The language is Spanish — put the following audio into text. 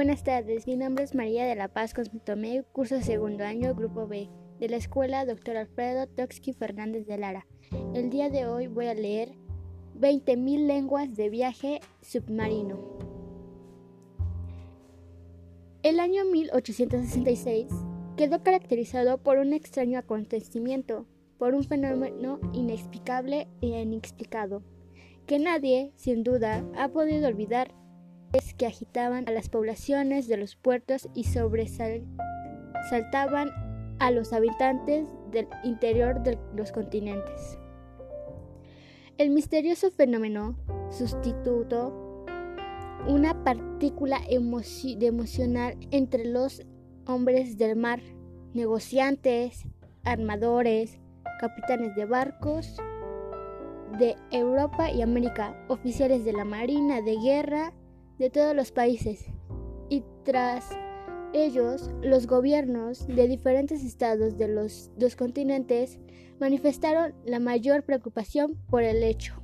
Buenas tardes, mi nombre es María de la Paz Cosmitomé, curso segundo año, grupo B, de la escuela Dr. Alfredo Toxki Fernández de Lara. El día de hoy voy a leer 20.000 lenguas de viaje submarino. El año 1866 quedó caracterizado por un extraño acontecimiento, por un fenómeno inexplicable e inexplicado, que nadie, sin duda, ha podido olvidar que agitaban a las poblaciones de los puertos y sobresaltaban a los habitantes del interior de los continentes. El misterioso fenómeno sustituto una partícula emocional entre los hombres del mar, negociantes, armadores, capitanes de barcos de Europa y América, oficiales de la Marina de Guerra, de todos los países y tras ellos los gobiernos de diferentes estados de los dos continentes manifestaron la mayor preocupación por el hecho.